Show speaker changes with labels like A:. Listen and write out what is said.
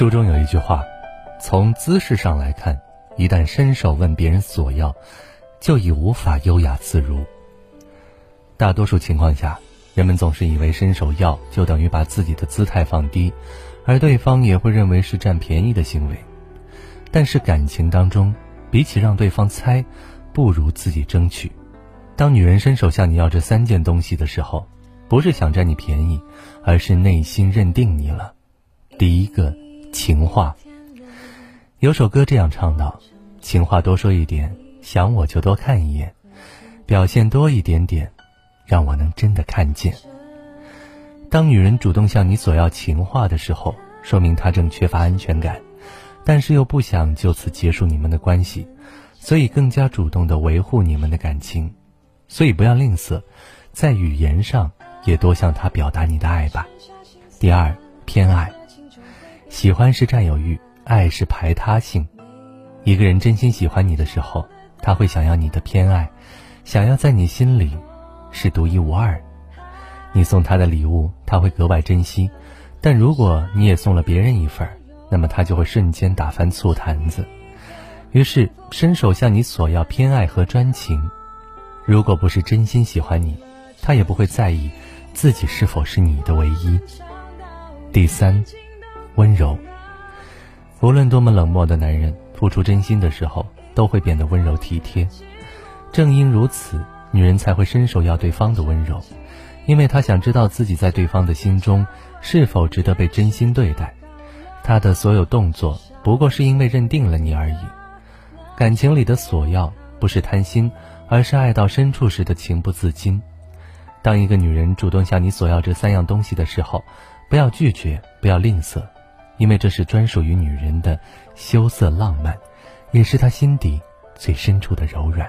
A: 书中有一句话：从姿势上来看，一旦伸手问别人索要，就已无法优雅自如。大多数情况下，人们总是以为伸手要就等于把自己的姿态放低，而对方也会认为是占便宜的行为。但是感情当中，比起让对方猜，不如自己争取。当女人伸手向你要这三件东西的时候，不是想占你便宜，而是内心认定你了。第一个。情话，有首歌这样唱道：“情话多说一点，想我就多看一眼，表现多一点点，让我能真的看见。”当女人主动向你索要情话的时候，说明她正缺乏安全感，但是又不想就此结束你们的关系，所以更加主动的维护你们的感情。所以不要吝啬，在语言上也多向她表达你的爱吧。第二，偏爱。喜欢是占有欲，爱是排他性。一个人真心喜欢你的时候，他会想要你的偏爱，想要在你心里是独一无二。你送他的礼物，他会格外珍惜。但如果你也送了别人一份那么他就会瞬间打翻醋坛子。于是伸手向你索要偏爱和专情。如果不是真心喜欢你，他也不会在意自己是否是你的唯一。第三。温柔，无论多么冷漠的男人，付出真心的时候都会变得温柔体贴。正因如此，女人才会伸手要对方的温柔，因为她想知道自己在对方的心中是否值得被真心对待。她的所有动作不过是因为认定了你而已。感情里的索要不是贪心，而是爱到深处时的情不自禁。当一个女人主动向你索要这三样东西的时候，不要拒绝，不要吝啬。因为这是专属于女人的羞涩浪漫，也是她心底最深处的柔软。